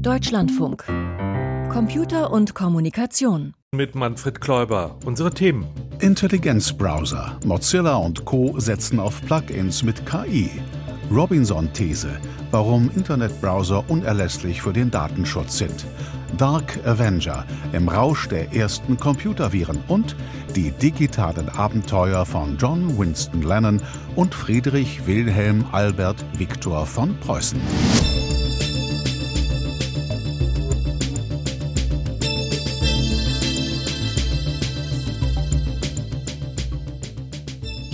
Deutschlandfunk. Computer und Kommunikation. Mit Manfred Kläuber. Unsere Themen. Intelligenzbrowser. Mozilla und Co. setzen auf Plugins mit KI. Robinson-These. Warum Internetbrowser unerlässlich für den Datenschutz sind. Dark Avenger. Im Rausch der ersten Computerviren. Und die digitalen Abenteuer von John Winston Lennon und Friedrich Wilhelm Albert Viktor von Preußen.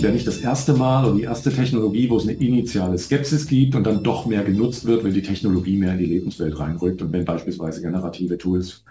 Ja nicht das erste Mal oder die erste Technologie, wo es eine initiale Skepsis gibt und dann doch mehr genutzt wird, wenn die Technologie mehr in die Lebenswelt reinrückt und wenn beispielsweise generative Tools,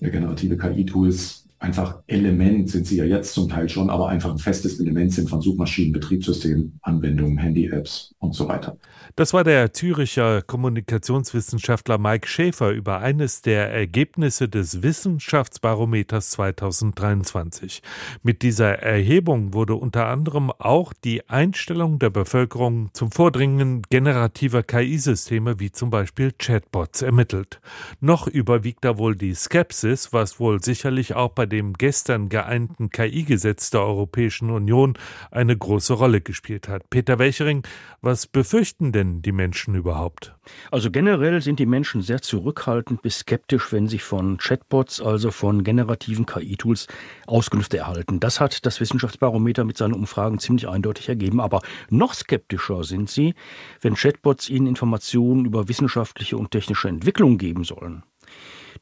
ja, generative KI-Tools einfach Element sind sie ja jetzt zum Teil schon, aber einfach ein festes Element sind von Suchmaschinen, Betriebssystemen, Anwendungen, Handy-Apps und so weiter. Das war der Züricher Kommunikationswissenschaftler Mike Schäfer über eines der Ergebnisse des Wissenschaftsbarometers 2023. Mit dieser Erhebung wurde unter anderem auch die Einstellung der Bevölkerung zum Vordringen generativer KI-Systeme wie zum Beispiel Chatbots ermittelt. Noch überwiegt da wohl die Skepsis, was wohl sicherlich auch bei dem gestern geeinten KI-Gesetz der Europäischen Union eine große Rolle gespielt hat. Peter Welchering, was befürchten denn die Menschen überhaupt? Also generell sind die Menschen sehr zurückhaltend bis skeptisch, wenn sie von Chatbots, also von generativen KI-Tools, Auskünfte erhalten. Das hat das Wissenschaftsbarometer mit seinen Umfragen ziemlich eindeutig ergeben. Aber noch skeptischer sind sie, wenn Chatbots ihnen Informationen über wissenschaftliche und technische Entwicklung geben sollen.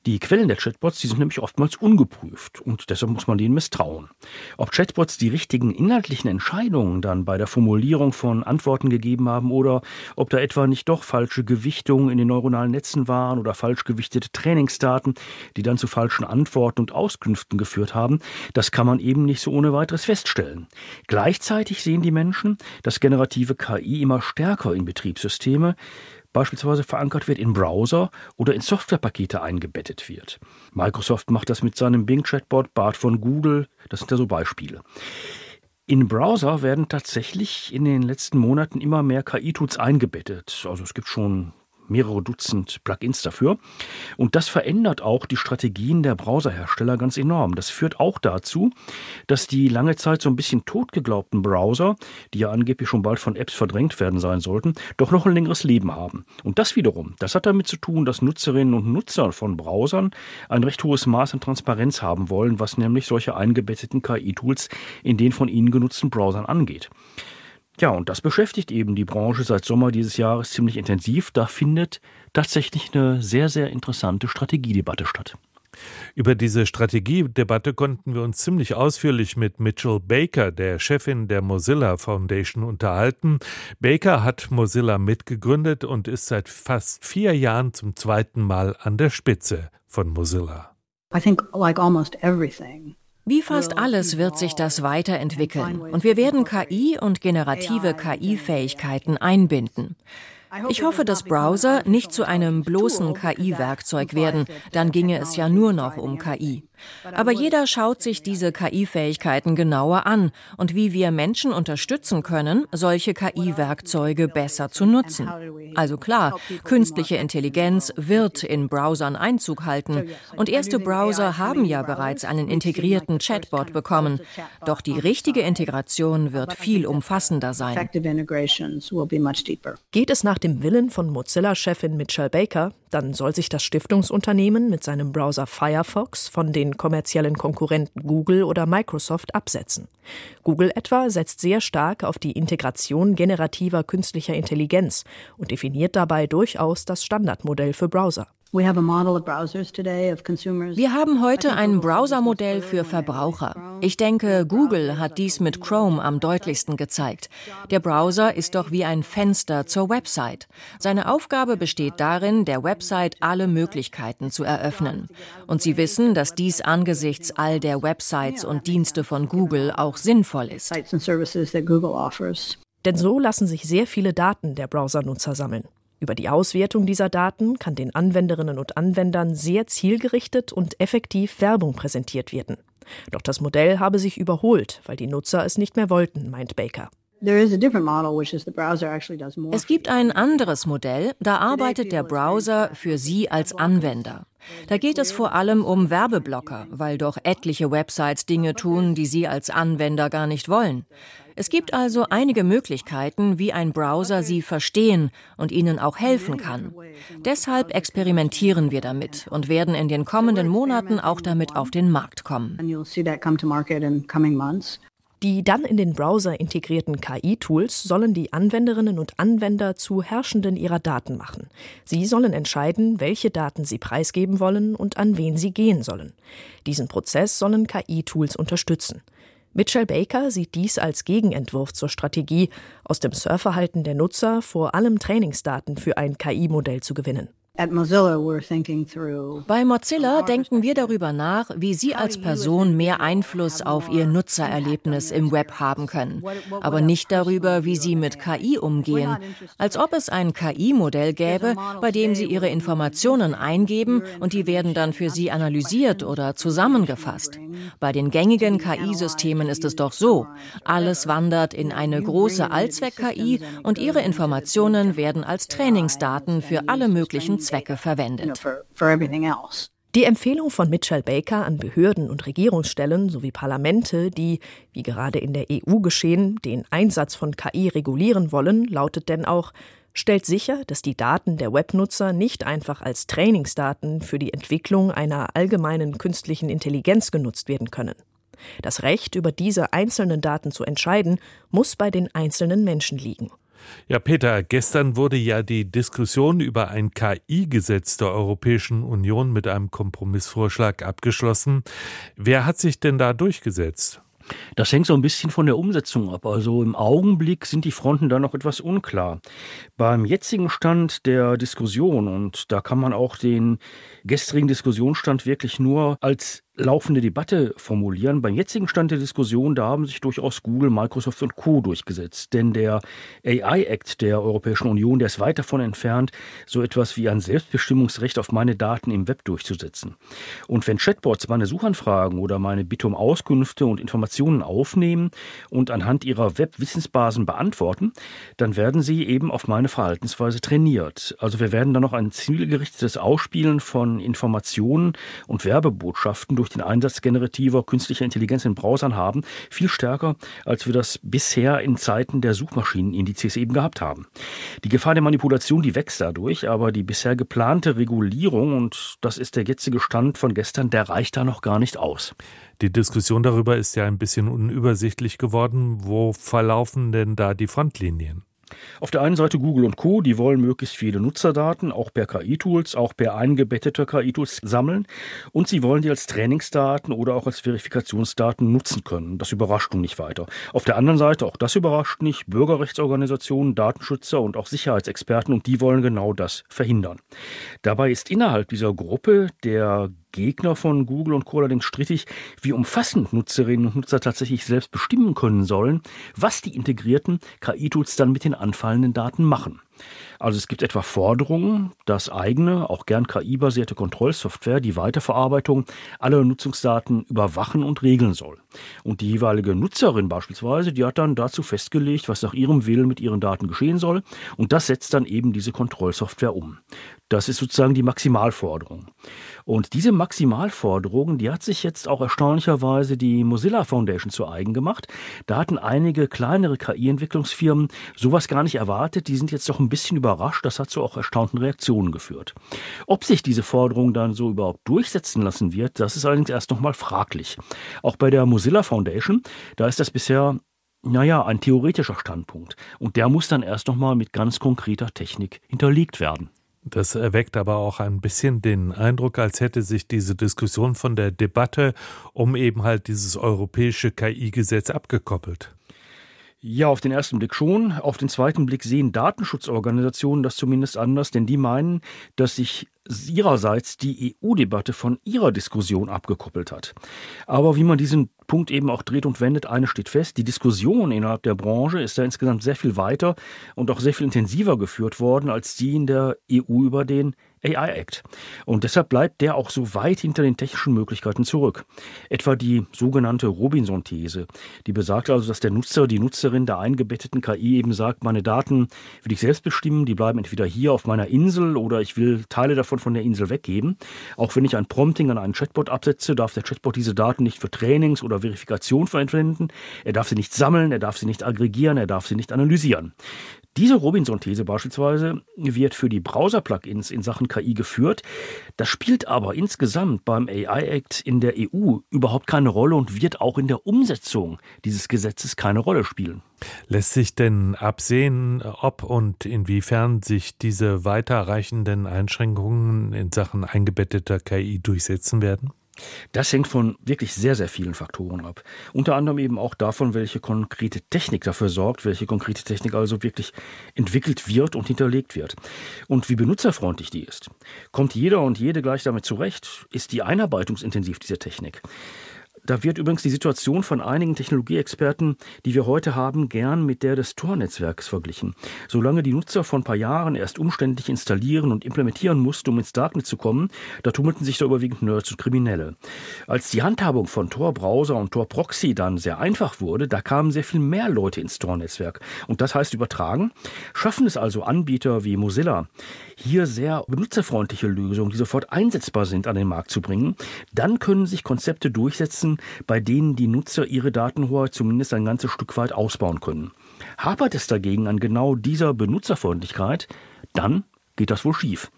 Die Quellen der Chatbots, die sind nämlich oftmals ungeprüft und deshalb muss man denen misstrauen. Ob Chatbots die richtigen inhaltlichen Entscheidungen dann bei der Formulierung von Antworten gegeben haben oder ob da etwa nicht doch falsche Gewichtungen in den neuronalen Netzen waren oder falsch gewichtete Trainingsdaten, die dann zu falschen Antworten und Auskünften geführt haben, das kann man eben nicht so ohne weiteres feststellen. Gleichzeitig sehen die Menschen, dass generative KI immer stärker in Betriebssysteme beispielsweise verankert wird in Browser oder in Softwarepakete eingebettet wird. Microsoft macht das mit seinem Bing-Chatbot, Bart von Google, das sind ja so Beispiele. In Browser werden tatsächlich in den letzten Monaten immer mehr KI-Tools eingebettet. Also es gibt schon mehrere Dutzend Plugins dafür. Und das verändert auch die Strategien der Browserhersteller ganz enorm. Das führt auch dazu, dass die lange Zeit so ein bisschen totgeglaubten Browser, die ja angeblich schon bald von Apps verdrängt werden sein sollten, doch noch ein längeres Leben haben. Und das wiederum, das hat damit zu tun, dass Nutzerinnen und Nutzer von Browsern ein recht hohes Maß an Transparenz haben wollen, was nämlich solche eingebetteten KI-Tools in den von ihnen genutzten Browsern angeht. Ja, und das beschäftigt eben die Branche seit Sommer dieses Jahres ziemlich intensiv. Da findet tatsächlich eine sehr, sehr interessante Strategiedebatte statt. Über diese Strategiedebatte konnten wir uns ziemlich ausführlich mit Mitchell Baker, der Chefin der Mozilla Foundation, unterhalten. Baker hat Mozilla mitgegründet und ist seit fast vier Jahren zum zweiten Mal an der Spitze von Mozilla. I think like almost everything wie fast alles wird sich das weiterentwickeln und wir werden KI und generative KI-Fähigkeiten einbinden. Ich hoffe, dass Browser nicht zu einem bloßen KI-Werkzeug werden, dann ginge es ja nur noch um KI. Aber jeder schaut sich diese KI-Fähigkeiten genauer an und wie wir Menschen unterstützen können, solche KI-Werkzeuge besser zu nutzen. Also klar, künstliche Intelligenz wird in Browsern Einzug halten und erste Browser haben ja bereits einen integrierten Chatbot bekommen. Doch die richtige Integration wird viel umfassender sein. Geht es nach dem Willen von Mozilla-Chefin Mitchell Baker, dann soll sich das Stiftungsunternehmen mit seinem Browser Firefox von den kommerziellen Konkurrenten Google oder Microsoft absetzen. Google etwa setzt sehr stark auf die Integration generativer künstlicher Intelligenz und definiert dabei durchaus das Standardmodell für Browser. Wir haben heute ein Browsermodell für Verbraucher. Ich denke, Google hat dies mit Chrome am deutlichsten gezeigt. Der Browser ist doch wie ein Fenster zur Website. Seine Aufgabe besteht darin, der Website alle Möglichkeiten zu eröffnen. Und Sie wissen, dass dies angesichts all der Websites und Dienste von Google auch sinnvoll ist. Denn so lassen sich sehr viele Daten der Browsernutzer sammeln. Über die Auswertung dieser Daten kann den Anwenderinnen und Anwendern sehr zielgerichtet und effektiv Werbung präsentiert werden. Doch das Modell habe sich überholt, weil die Nutzer es nicht mehr wollten, meint Baker. Es gibt ein anderes Modell, da arbeitet der Browser für Sie als Anwender. Da geht es vor allem um Werbeblocker, weil doch etliche Websites Dinge tun, die Sie als Anwender gar nicht wollen. Es gibt also einige Möglichkeiten, wie ein Browser Sie verstehen und Ihnen auch helfen kann. Deshalb experimentieren wir damit und werden in den kommenden Monaten auch damit auf den Markt kommen. Die dann in den Browser integrierten KI-Tools sollen die Anwenderinnen und Anwender zu Herrschenden ihrer Daten machen. Sie sollen entscheiden, welche Daten sie preisgeben wollen und an wen sie gehen sollen. Diesen Prozess sollen KI-Tools unterstützen. Mitchell Baker sieht dies als Gegenentwurf zur Strategie, aus dem Surfverhalten der Nutzer vor allem Trainingsdaten für ein KI-Modell zu gewinnen. Bei Mozilla denken wir darüber nach, wie Sie als Person mehr Einfluss auf Ihr Nutzererlebnis im Web haben können, aber nicht darüber, wie Sie mit KI umgehen, als ob es ein KI-Modell gäbe, bei dem Sie Ihre Informationen eingeben und die werden dann für Sie analysiert oder zusammengefasst. Bei den gängigen KI-Systemen ist es doch so, alles wandert in eine große Allzweck-KI und Ihre Informationen werden als Trainingsdaten für alle möglichen Zwecke verwendet. Die Empfehlung von Mitchell Baker an Behörden und Regierungsstellen sowie Parlamente, die, wie gerade in der EU geschehen, den Einsatz von KI regulieren wollen, lautet denn auch, stellt sicher, dass die Daten der Webnutzer nicht einfach als Trainingsdaten für die Entwicklung einer allgemeinen künstlichen Intelligenz genutzt werden können. Das Recht, über diese einzelnen Daten zu entscheiden, muss bei den einzelnen Menschen liegen. Ja, Peter, gestern wurde ja die Diskussion über ein KI-Gesetz der Europäischen Union mit einem Kompromissvorschlag abgeschlossen. Wer hat sich denn da durchgesetzt? Das hängt so ein bisschen von der Umsetzung ab. Also im Augenblick sind die Fronten da noch etwas unklar. Beim jetzigen Stand der Diskussion, und da kann man auch den gestrigen Diskussionsstand wirklich nur als laufende Debatte formulieren. Beim jetzigen Stand der Diskussion, da haben sich durchaus Google, Microsoft und Co. durchgesetzt. Denn der AI-Act der Europäischen Union, der ist weit davon entfernt, so etwas wie ein Selbstbestimmungsrecht auf meine Daten im Web durchzusetzen. Und wenn Chatbots meine Suchanfragen oder meine Bitte um Auskünfte und Informationen aufnehmen und anhand ihrer Web-Wissensbasen beantworten, dann werden sie eben auf meine Verhaltensweise trainiert. Also wir werden dann noch ein zielgerichtetes Ausspielen von Informationen und Werbebotschaften durch den Einsatz generativer künstlicher Intelligenz in Browsern haben, viel stärker, als wir das bisher in Zeiten der Suchmaschinenindizes eben gehabt haben. Die Gefahr der Manipulation, die wächst dadurch, aber die bisher geplante Regulierung, und das ist der jetzige Stand von gestern, der reicht da noch gar nicht aus. Die Diskussion darüber ist ja ein bisschen unübersichtlich geworden. Wo verlaufen denn da die Frontlinien? Auf der einen Seite Google und Co., die wollen möglichst viele Nutzerdaten, auch per KI-Tools, auch per eingebetteter KI-Tools sammeln. Und sie wollen die als Trainingsdaten oder auch als Verifikationsdaten nutzen können. Das überrascht nun nicht weiter. Auf der anderen Seite, auch das überrascht nicht, Bürgerrechtsorganisationen, Datenschützer und auch Sicherheitsexperten und die wollen genau das verhindern. Dabei ist innerhalb dieser Gruppe der Gegner von Google und Co. allerdings strittig, wie umfassend Nutzerinnen und Nutzer tatsächlich selbst bestimmen können sollen, was die integrierten KI-Tools dann mit den anfallenden Daten machen. Also es gibt etwa Forderungen, dass eigene, auch gern KI-basierte Kontrollsoftware die Weiterverarbeitung aller Nutzungsdaten überwachen und regeln soll. Und die jeweilige Nutzerin beispielsweise, die hat dann dazu festgelegt, was nach ihrem Willen mit ihren Daten geschehen soll. Und das setzt dann eben diese Kontrollsoftware um. Das ist sozusagen die Maximalforderung. Und diese Maximalforderung, die hat sich jetzt auch erstaunlicherweise die Mozilla Foundation zu eigen gemacht. Da hatten einige kleinere KI-Entwicklungsfirmen sowas gar nicht erwartet. Die sind jetzt doch ein bisschen überrascht. Das hat zu auch erstaunten Reaktionen geführt. Ob sich diese Forderung dann so überhaupt durchsetzen lassen wird, das ist allerdings erst nochmal fraglich. Auch bei der Mozilla Foundation, da ist das bisher naja, ein theoretischer Standpunkt. Und der muss dann erst nochmal mit ganz konkreter Technik hinterlegt werden. Das erweckt aber auch ein bisschen den Eindruck, als hätte sich diese Diskussion von der Debatte um eben halt dieses europäische KI-Gesetz abgekoppelt. Ja, auf den ersten Blick schon. Auf den zweiten Blick sehen Datenschutzorganisationen das zumindest anders, denn die meinen, dass sich ihrerseits die EU-Debatte von ihrer Diskussion abgekoppelt hat. Aber wie man diesen Punkt eben auch dreht und wendet, eine steht fest, die Diskussion innerhalb der Branche ist da insgesamt sehr viel weiter und auch sehr viel intensiver geführt worden als die in der EU über den AI Act. Und deshalb bleibt der auch so weit hinter den technischen Möglichkeiten zurück. Etwa die sogenannte Robinson-These, die besagt also, dass der Nutzer, die Nutzerin der eingebetteten KI eben sagt, meine Daten will ich selbst bestimmen, die bleiben entweder hier auf meiner Insel oder ich will Teile davon von der Insel weggeben. Auch wenn ich ein Prompting an einen Chatbot absetze, darf der Chatbot diese Daten nicht für Trainings oder Verifikation verwenden. Er darf sie nicht sammeln, er darf sie nicht aggregieren, er darf sie nicht analysieren. Diese Robinson-These beispielsweise wird für die Browser-Plugins in Sachen KI geführt. Das spielt aber insgesamt beim AI-Act in der EU überhaupt keine Rolle und wird auch in der Umsetzung dieses Gesetzes keine Rolle spielen. Lässt sich denn absehen, ob und inwiefern sich diese weiterreichenden Einschränkungen in Sachen eingebetteter KI durchsetzen werden? Das hängt von wirklich sehr, sehr vielen Faktoren ab. Unter anderem eben auch davon, welche konkrete Technik dafür sorgt, welche konkrete Technik also wirklich entwickelt wird und hinterlegt wird. Und wie benutzerfreundlich die ist. Kommt jeder und jede gleich damit zurecht? Ist die einarbeitungsintensiv, diese Technik? Da wird übrigens die Situation von einigen Technologieexperten, die wir heute haben, gern mit der des Tor-Netzwerks verglichen. Solange die Nutzer vor ein paar Jahren erst umständlich installieren und implementieren mussten, um ins Darknet zu kommen, da tummelten sich da überwiegend Nerds und Kriminelle. Als die Handhabung von Tor-Browser und Tor-Proxy dann sehr einfach wurde, da kamen sehr viel mehr Leute ins Tor-Netzwerk. Und das heißt übertragen, schaffen es also Anbieter wie Mozilla, hier sehr benutzerfreundliche Lösungen, die sofort einsetzbar sind, an den Markt zu bringen, dann können sich Konzepte durchsetzen, bei denen die Nutzer ihre Datenhoheit zumindest ein ganzes Stück weit ausbauen können. Hapert es dagegen an genau dieser Benutzerfreundlichkeit, dann geht das wohl schief.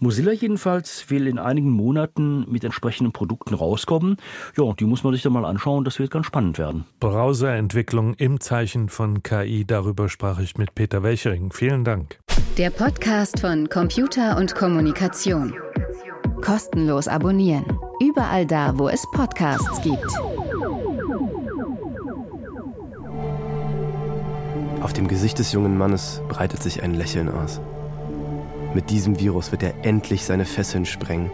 Mozilla jedenfalls will in einigen Monaten mit entsprechenden Produkten rauskommen. Ja, die muss man sich dann mal anschauen, das wird ganz spannend werden. Browserentwicklung im Zeichen von KI, darüber sprach ich mit Peter Welchering. Vielen Dank. Der Podcast von Computer und Kommunikation. Kostenlos abonnieren. Überall da, wo es Podcasts gibt. Auf dem Gesicht des jungen Mannes breitet sich ein Lächeln aus. Mit diesem Virus wird er endlich seine Fesseln sprengen.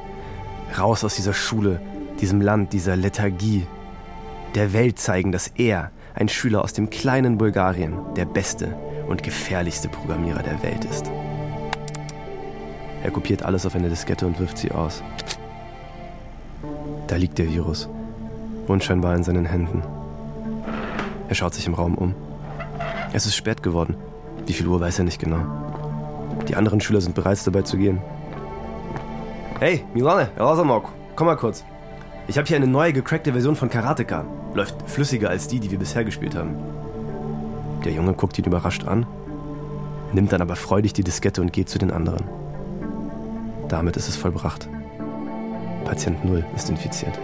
Raus aus dieser Schule, diesem Land, dieser Lethargie. Der Welt zeigen, dass er, ein Schüler aus dem kleinen Bulgarien, der beste und gefährlichste Programmierer der Welt ist. Er kopiert alles auf eine Diskette und wirft sie aus. Da liegt der Virus, unscheinbar in seinen Händen. Er schaut sich im Raum um. Es ist spät geworden. Wie viel Uhr weiß er nicht genau. Die anderen Schüler sind bereits dabei zu gehen. Hey, Milane, Razamok, komm mal kurz. Ich habe hier eine neue gecrackte Version von Karateka. Läuft flüssiger als die, die wir bisher gespielt haben. Der Junge guckt ihn überrascht an, nimmt dann aber freudig die Diskette und geht zu den anderen. Damit ist es vollbracht. Patient 0 ist infiziert.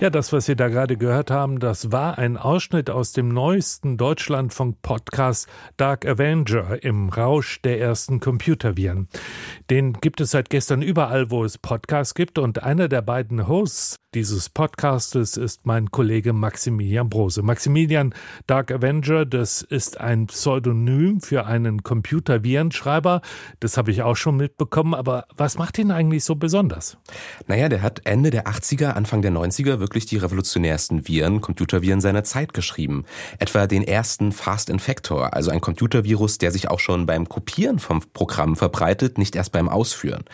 Ja, das, was Sie da gerade gehört haben, das war ein Ausschnitt aus dem neuesten Deutschlandfunk-Podcast Dark Avenger im Rausch der ersten Computerviren. Den gibt es seit gestern überall, wo es Podcasts gibt und einer der beiden Hosts dieses Podcastes ist mein Kollege Maximilian Brose. Maximilian Dark Avenger, das ist ein Pseudonym für einen Computervirenschreiber. Das habe ich auch schon mitbekommen. Aber was macht ihn eigentlich so besonders? Naja, der hat Ende der 80er, Anfang der 90er wirklich die revolutionärsten Viren, Computerviren seiner Zeit geschrieben. Etwa den ersten Fast Infector, also ein Computervirus, der sich auch schon beim Kopieren vom Programm verbreitet, nicht erst beim Ausführen.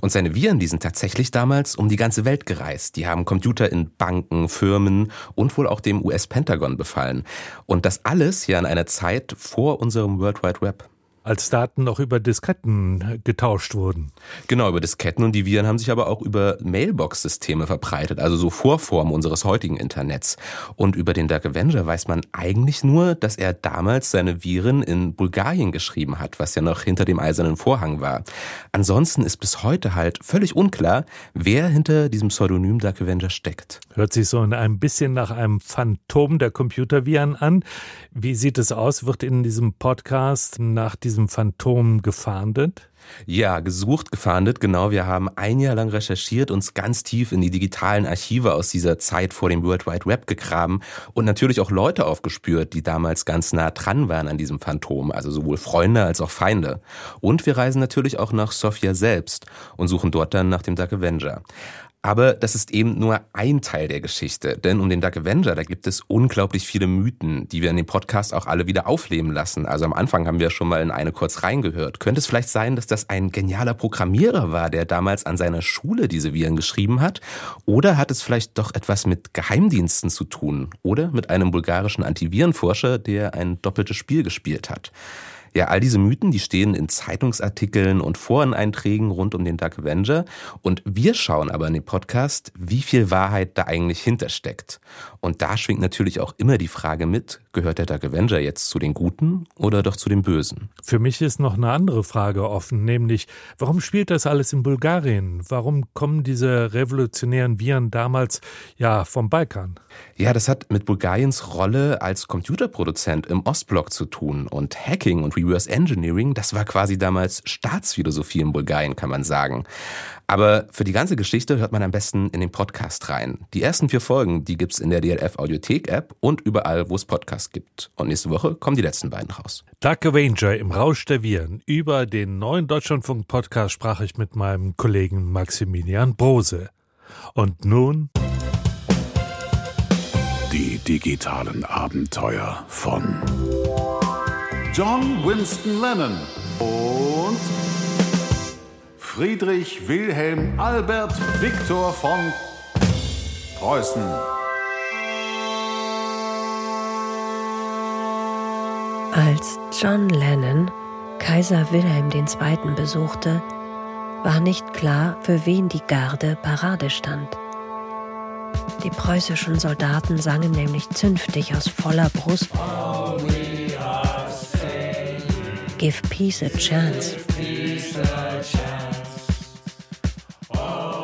Und seine Viren, die sind tatsächlich damals um die ganze Welt gereist. Die haben Computer in Banken, Firmen und wohl auch dem US-Pentagon befallen. Und das alles ja in einer Zeit vor unserem World Wide Web als Daten noch über Disketten getauscht wurden. Genau, über Disketten und die Viren haben sich aber auch über Mailbox-Systeme verbreitet, also so Vorformen unseres heutigen Internets. Und über den Dark Avenger weiß man eigentlich nur, dass er damals seine Viren in Bulgarien geschrieben hat, was ja noch hinter dem eisernen Vorhang war. Ansonsten ist bis heute halt völlig unklar, wer hinter diesem Pseudonym Dark Avenger steckt. Hört sich so ein bisschen nach einem Phantom der Computerviren an. Wie sieht es aus? Wird in diesem Podcast nach diesem diesem Phantom gefahndet? Ja, gesucht, gefahndet, genau. Wir haben ein Jahr lang recherchiert, uns ganz tief in die digitalen Archive aus dieser Zeit vor dem World Wide Web gegraben und natürlich auch Leute aufgespürt, die damals ganz nah dran waren an diesem Phantom, also sowohl Freunde als auch Feinde. Und wir reisen natürlich auch nach Sofia selbst und suchen dort dann nach dem Dark Avenger. Aber das ist eben nur ein Teil der Geschichte. Denn um den Dark Avenger, da gibt es unglaublich viele Mythen, die wir in dem Podcast auch alle wieder aufleben lassen. Also am Anfang haben wir schon mal in eine kurz reingehört. Könnte es vielleicht sein, dass das ein genialer Programmierer war, der damals an seiner Schule diese Viren geschrieben hat? Oder hat es vielleicht doch etwas mit Geheimdiensten zu tun? Oder mit einem bulgarischen Antivirenforscher, der ein doppeltes Spiel gespielt hat? Ja, all diese Mythen, die stehen in Zeitungsartikeln und Foreneinträgen rund um den Dark Avenger. Und wir schauen aber in dem Podcast, wie viel Wahrheit da eigentlich hintersteckt. Und da schwingt natürlich auch immer die Frage mit, gehört der Dark Avenger jetzt zu den Guten oder doch zu den Bösen? Für mich ist noch eine andere Frage offen, nämlich, warum spielt das alles in Bulgarien? Warum kommen diese revolutionären Viren damals ja vom Balkan? Ja, das hat mit Bulgariens Rolle als Computerproduzent im Ostblock zu tun. Und Hacking und Reverse Engineering, das war quasi damals Staatsphilosophie in Bulgarien, kann man sagen. Aber für die ganze Geschichte hört man am besten in den Podcast rein. Die ersten vier Folgen, die gibt's in der DLF Audiothek App und überall, wo es Podcasts gibt. Und nächste Woche kommen die letzten beiden raus. Dark Avenger im Rausch der Viren. Über den neuen Deutschlandfunk Podcast sprach ich mit meinem Kollegen Maximilian Brose. Und nun die digitalen Abenteuer von John Winston Lennon und Friedrich Wilhelm Albert Viktor von Preußen. Als John Lennon Kaiser Wilhelm II. besuchte, war nicht klar, für wen die Garde Parade stand. Die preußischen Soldaten sangen nämlich zünftig aus voller Brust. Give peace a chance.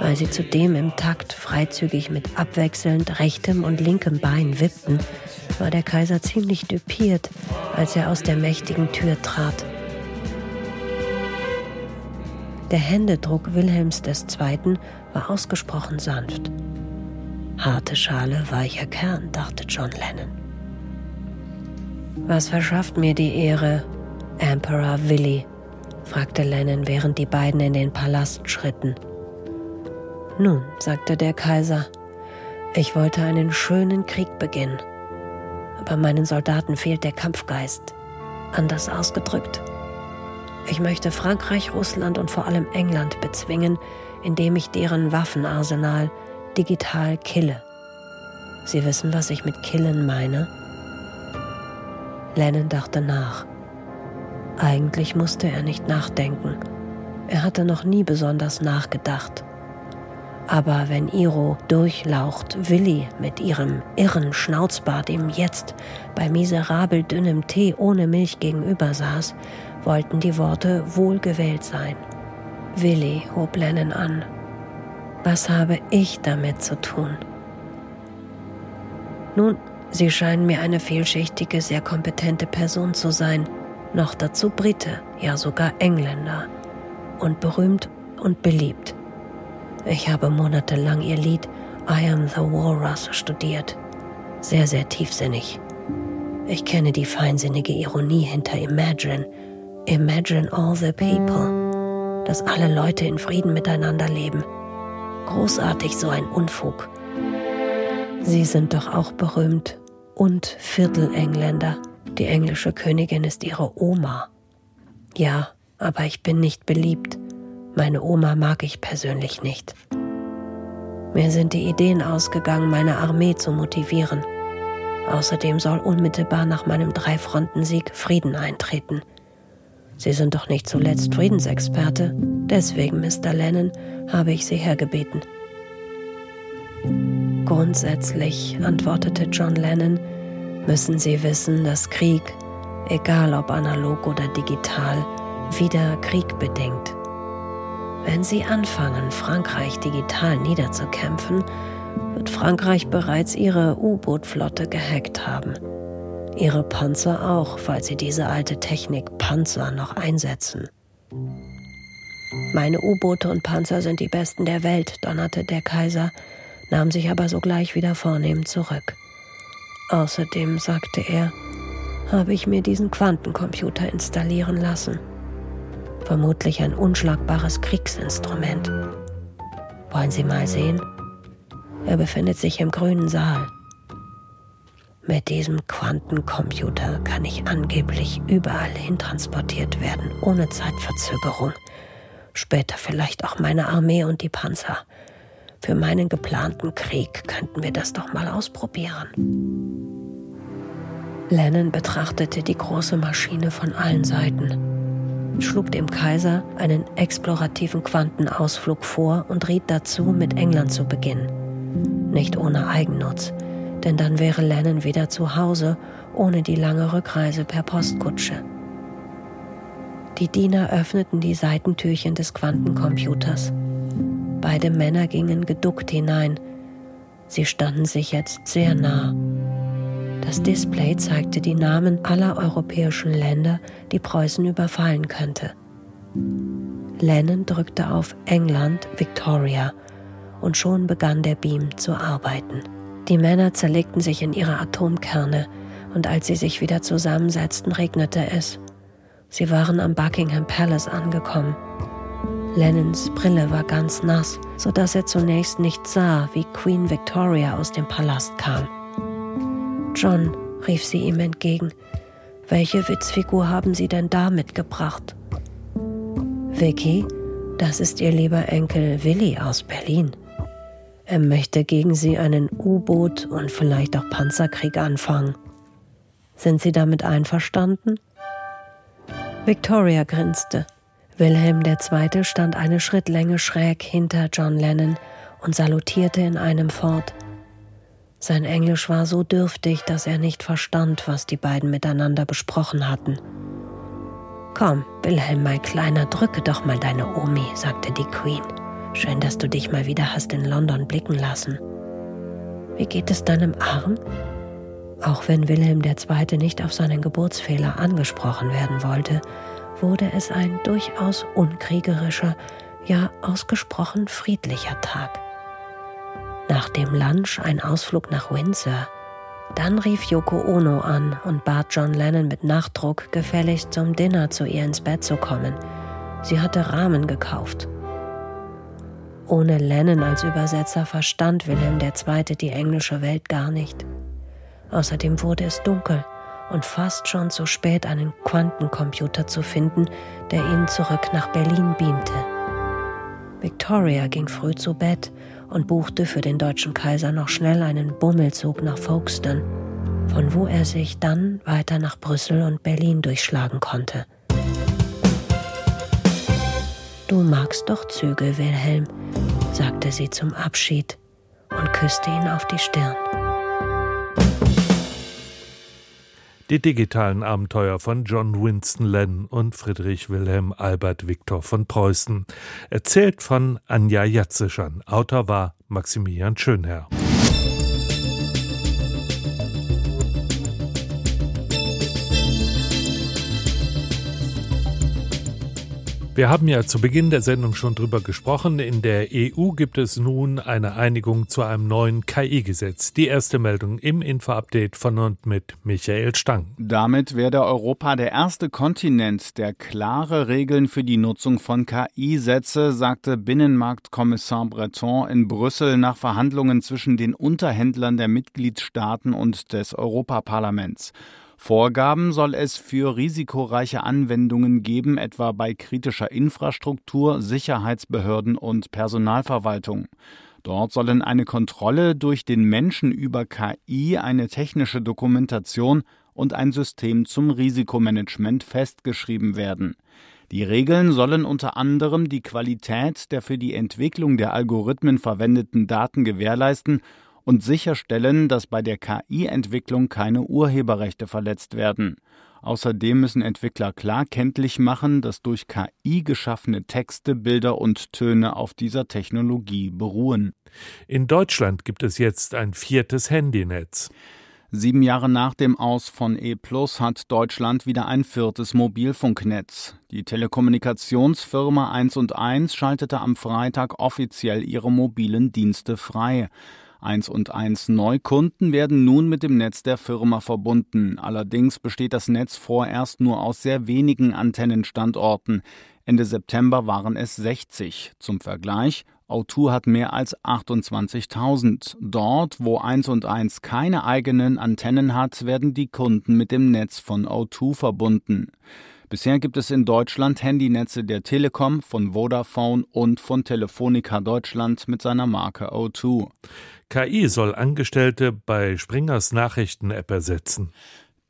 Weil sie zudem im Takt freizügig mit abwechselnd rechtem und linkem Bein wippten, war der Kaiser ziemlich düpiert, als er aus der mächtigen Tür trat. Der Händedruck Wilhelms II. war ausgesprochen sanft. Harte Schale, weicher Kern, dachte John Lennon. Was verschafft mir die Ehre, Emperor Willy? fragte Lennon, während die beiden in den Palast schritten. Nun, sagte der Kaiser, ich wollte einen schönen Krieg beginnen. Aber meinen Soldaten fehlt der Kampfgeist. Anders ausgedrückt. Ich möchte Frankreich, Russland und vor allem England bezwingen, indem ich deren Waffenarsenal digital kille. Sie wissen, was ich mit killen meine? Lennon dachte nach. Eigentlich musste er nicht nachdenken. Er hatte noch nie besonders nachgedacht. Aber wenn Iro durchlaucht Willi mit ihrem irren Schnauzbart ihm jetzt bei miserabel dünnem Tee ohne Milch gegenüber saß, wollten die Worte wohl gewählt sein. Willi hob Lennon an. Was habe ich damit zu tun? Nun, Sie scheinen mir eine vielschichtige, sehr kompetente Person zu sein, noch dazu Brite, ja sogar Engländer, und berühmt und beliebt. Ich habe monatelang Ihr Lied I Am the Walrus studiert. Sehr, sehr tiefsinnig. Ich kenne die feinsinnige Ironie hinter Imagine. Imagine all the people. Dass alle Leute in Frieden miteinander leben Großartig so ein Unfug. Sie sind doch auch berühmt und Viertelengländer. Die englische Königin ist ihre Oma. Ja, aber ich bin nicht beliebt. Meine Oma mag ich persönlich nicht. Mir sind die Ideen ausgegangen, meine Armee zu motivieren. Außerdem soll unmittelbar nach meinem Dreifrontensieg Frieden eintreten. Sie sind doch nicht zuletzt Friedensexperte. Deswegen, Mr. Lennon, habe ich Sie hergebeten. Grundsätzlich, antwortete John Lennon, müssen Sie wissen, dass Krieg, egal ob analog oder digital, wieder Krieg bedingt. Wenn Sie anfangen, Frankreich digital niederzukämpfen, wird Frankreich bereits ihre U-Boot-Flotte gehackt haben. Ihre Panzer auch, falls sie diese alte Technik Panzer noch einsetzen. Meine U-Boote und Panzer sind die besten der Welt, donnerte der Kaiser, nahm sich aber sogleich wieder vornehm zurück. Außerdem, sagte er, habe ich mir diesen Quantencomputer installieren lassen. Vermutlich ein unschlagbares Kriegsinstrument. Wollen Sie mal sehen? Er befindet sich im grünen Saal. Mit diesem Quantencomputer kann ich angeblich überall hin transportiert werden, ohne Zeitverzögerung. Später vielleicht auch meine Armee und die Panzer. Für meinen geplanten Krieg könnten wir das doch mal ausprobieren. Lennon betrachtete die große Maschine von allen Seiten, schlug dem Kaiser einen explorativen Quantenausflug vor und riet dazu, mit England zu beginnen. Nicht ohne Eigennutz, denn dann wäre Lennon wieder zu Hause, ohne die lange Rückreise per Postkutsche. Die Diener öffneten die Seitentürchen des Quantencomputers. Beide Männer gingen geduckt hinein. Sie standen sich jetzt sehr nah. Das Display zeigte die Namen aller europäischen Länder, die Preußen überfallen könnte. Lennon drückte auf England Victoria und schon begann der Beam zu arbeiten. Die Männer zerlegten sich in ihre Atomkerne und als sie sich wieder zusammensetzten, regnete es. Sie waren am Buckingham Palace angekommen. Lennons Brille war ganz nass, sodass er zunächst nicht sah, wie Queen Victoria aus dem Palast kam. John, rief sie ihm entgegen, welche Witzfigur haben Sie denn da mitgebracht? Vicky, das ist Ihr lieber Enkel Willi aus Berlin. Er möchte gegen Sie einen U-Boot und vielleicht auch Panzerkrieg anfangen. Sind Sie damit einverstanden? Victoria grinste. Wilhelm II. stand eine Schrittlänge schräg hinter John Lennon und salutierte in einem fort. Sein Englisch war so dürftig, dass er nicht verstand, was die beiden miteinander besprochen hatten. Komm, Wilhelm, mein Kleiner, drücke doch mal deine Omi, sagte die Queen. Schön, dass du dich mal wieder hast in London blicken lassen. Wie geht es deinem Arm? Auch wenn Wilhelm II. nicht auf seinen Geburtsfehler angesprochen werden wollte, wurde es ein durchaus unkriegerischer, ja ausgesprochen friedlicher Tag. Nach dem Lunch ein Ausflug nach Windsor. Dann rief Yoko Ono an und bat John Lennon mit Nachdruck, gefälligst zum Dinner zu ihr ins Bett zu kommen. Sie hatte Rahmen gekauft. Ohne Lennon als Übersetzer verstand Wilhelm II. die englische Welt gar nicht. Außerdem wurde es dunkel und fast schon zu spät, einen Quantencomputer zu finden, der ihn zurück nach Berlin beamte. Victoria ging früh zu Bett und buchte für den deutschen Kaiser noch schnell einen Bummelzug nach Folkestone, von wo er sich dann weiter nach Brüssel und Berlin durchschlagen konnte. Du magst doch Züge, Wilhelm, sagte sie zum Abschied und küsste ihn auf die Stirn. Die digitalen Abenteuer von John Winston Lennon und Friedrich Wilhelm Albert Viktor von Preußen. Erzählt von Anja Jatzischan. Autor war Maximilian Schönherr. Wir haben ja zu Beginn der Sendung schon drüber gesprochen. In der EU gibt es nun eine Einigung zu einem neuen KI-Gesetz. Die erste Meldung im Info-Update von und mit Michael Stang. Damit werde Europa der erste Kontinent, der klare Regeln für die Nutzung von KI setze, sagte Binnenmarktkommissar Breton in Brüssel nach Verhandlungen zwischen den Unterhändlern der Mitgliedstaaten und des Europaparlaments. Vorgaben soll es für risikoreiche Anwendungen geben, etwa bei kritischer Infrastruktur, Sicherheitsbehörden und Personalverwaltung. Dort sollen eine Kontrolle durch den Menschen über KI, eine technische Dokumentation und ein System zum Risikomanagement festgeschrieben werden. Die Regeln sollen unter anderem die Qualität der für die Entwicklung der Algorithmen verwendeten Daten gewährleisten und sicherstellen, dass bei der KI-Entwicklung keine Urheberrechte verletzt werden. Außerdem müssen Entwickler klar kenntlich machen, dass durch KI geschaffene Texte, Bilder und Töne auf dieser Technologie beruhen. In Deutschland gibt es jetzt ein viertes Handynetz. Sieben Jahre nach dem Aus von E Plus hat Deutschland wieder ein viertes Mobilfunknetz. Die Telekommunikationsfirma 1 und 1 schaltete am Freitag offiziell ihre mobilen Dienste frei. 1 und 1 Neukunden werden nun mit dem Netz der Firma verbunden. Allerdings besteht das Netz vorerst nur aus sehr wenigen Antennenstandorten. Ende September waren es 60. Zum Vergleich, O2 hat mehr als 28.000. Dort, wo 1 und 1 keine eigenen Antennen hat, werden die Kunden mit dem Netz von O2 verbunden. Bisher gibt es in Deutschland Handynetze der Telekom, von Vodafone und von Telefonica Deutschland mit seiner Marke O2. KI soll Angestellte bei Springers Nachrichten-App ersetzen.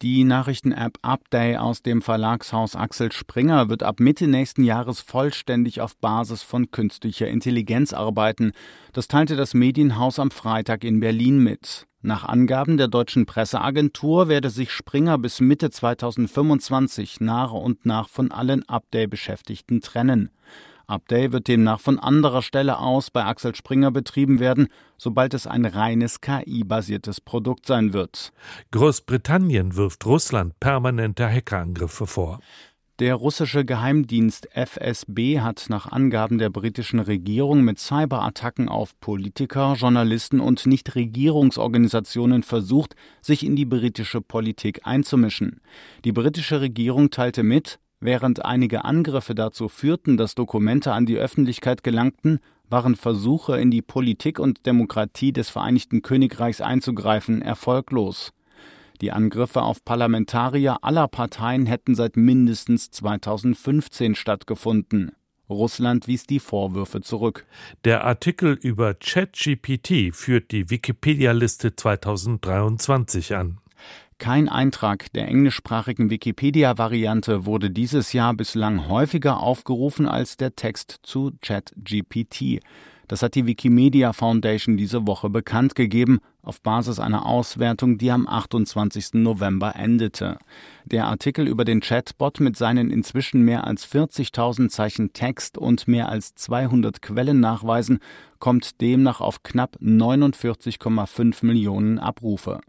Die Nachrichten-App Upday aus dem Verlagshaus Axel Springer wird ab Mitte nächsten Jahres vollständig auf Basis von künstlicher Intelligenz arbeiten. Das teilte das Medienhaus am Freitag in Berlin mit. Nach Angaben der deutschen Presseagentur werde sich Springer bis Mitte 2025 nach und nach von allen Upday-Beschäftigten trennen. Update wird demnach von anderer Stelle aus bei Axel Springer betrieben werden, sobald es ein reines KI-basiertes Produkt sein wird. Großbritannien wirft Russland permanente Hackerangriffe vor. Der russische Geheimdienst FSB hat nach Angaben der britischen Regierung mit Cyberattacken auf Politiker, Journalisten und Nichtregierungsorganisationen versucht, sich in die britische Politik einzumischen. Die britische Regierung teilte mit, Während einige Angriffe dazu führten, dass Dokumente an die Öffentlichkeit gelangten, waren Versuche, in die Politik und Demokratie des Vereinigten Königreichs einzugreifen, erfolglos. Die Angriffe auf Parlamentarier aller Parteien hätten seit mindestens 2015 stattgefunden. Russland wies die Vorwürfe zurück. Der Artikel über ChatGPT führt die Wikipedia-Liste 2023 an. Kein Eintrag der englischsprachigen Wikipedia-Variante wurde dieses Jahr bislang häufiger aufgerufen als der Text zu ChatGPT. Das hat die Wikimedia Foundation diese Woche bekannt gegeben, auf Basis einer Auswertung, die am 28. November endete. Der Artikel über den Chatbot mit seinen inzwischen mehr als 40.000 Zeichen Text und mehr als 200 Quellennachweisen kommt demnach auf knapp 49,5 Millionen Abrufe.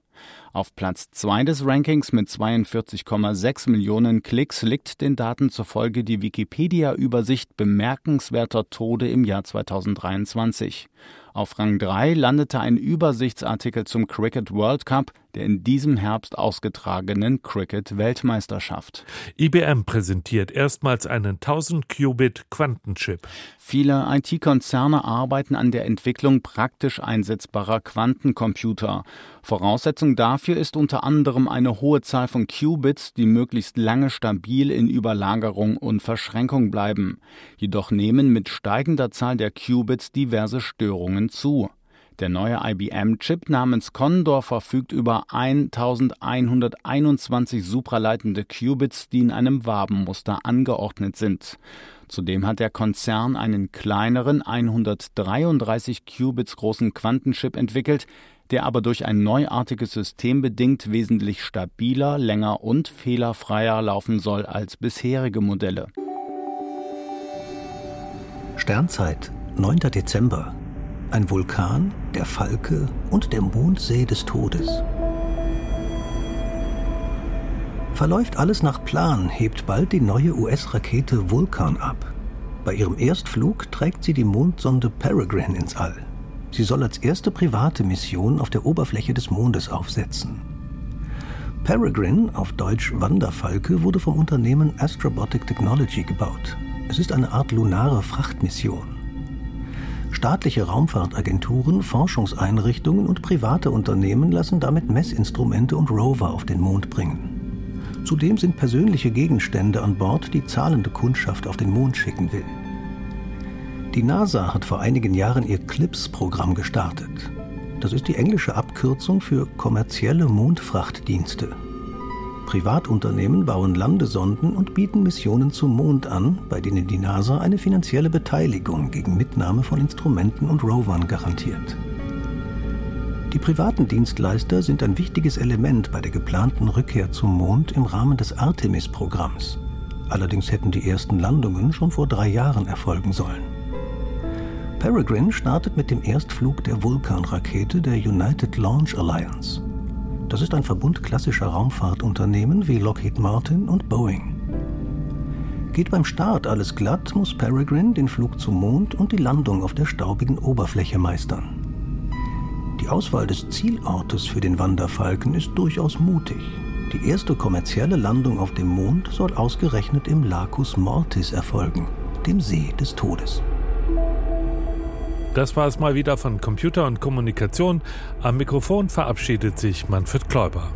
Auf Platz 2 des Rankings mit 42,6 Millionen Klicks liegt den Daten zufolge die Wikipedia-Übersicht bemerkenswerter Tode im Jahr 2023. Auf Rang 3 landete ein Übersichtsartikel zum Cricket World Cup, der in diesem Herbst ausgetragenen Cricket-Weltmeisterschaft. IBM präsentiert erstmals einen 1000 Qubit Quantenchip. Viele IT-Konzerne arbeiten an der Entwicklung praktisch einsetzbarer Quantencomputer. Voraussetzung dafür ist unter anderem eine hohe Zahl von Qubits, die möglichst lange stabil in Überlagerung und Verschränkung bleiben. Jedoch nehmen mit steigender Zahl der Qubits diverse Störungen zu. Der neue IBM-Chip namens Condor verfügt über 1121 supraleitende Qubits, die in einem Wabenmuster angeordnet sind. Zudem hat der Konzern einen kleineren 133 Qubits großen Quantenchip entwickelt, der aber durch ein neuartiges System bedingt wesentlich stabiler, länger und fehlerfreier laufen soll als bisherige Modelle. Sternzeit, 9. Dezember ein Vulkan, der Falke und der Mondsee des Todes. Verläuft alles nach Plan, hebt bald die neue US-Rakete Vulkan ab. Bei ihrem Erstflug trägt sie die Mondsonde Peregrine ins All. Sie soll als erste private Mission auf der Oberfläche des Mondes aufsetzen. Peregrine, auf Deutsch Wanderfalke, wurde vom Unternehmen Astrobotic Technology gebaut. Es ist eine Art lunare Frachtmission. Staatliche Raumfahrtagenturen, Forschungseinrichtungen und private Unternehmen lassen damit Messinstrumente und Rover auf den Mond bringen. Zudem sind persönliche Gegenstände an Bord, die zahlende Kundschaft auf den Mond schicken will. Die NASA hat vor einigen Jahren ihr CLIPS-Programm gestartet. Das ist die englische Abkürzung für kommerzielle Mondfrachtdienste. Privatunternehmen bauen Landesonden und bieten Missionen zum Mond an, bei denen die NASA eine finanzielle Beteiligung gegen Mitnahme von Instrumenten und Rovern garantiert. Die privaten Dienstleister sind ein wichtiges Element bei der geplanten Rückkehr zum Mond im Rahmen des Artemis-Programms. Allerdings hätten die ersten Landungen schon vor drei Jahren erfolgen sollen. Peregrine startet mit dem Erstflug der Vulkan-Rakete der United Launch Alliance. Das ist ein Verbund klassischer Raumfahrtunternehmen wie Lockheed Martin und Boeing. Geht beim Start alles glatt, muss Peregrine den Flug zum Mond und die Landung auf der staubigen Oberfläche meistern. Die Auswahl des Zielortes für den Wanderfalken ist durchaus mutig. Die erste kommerzielle Landung auf dem Mond soll ausgerechnet im Lacus Mortis erfolgen, dem See des Todes. Das war es mal wieder von Computer und Kommunikation. Am Mikrofon verabschiedet sich Manfred Kläuber.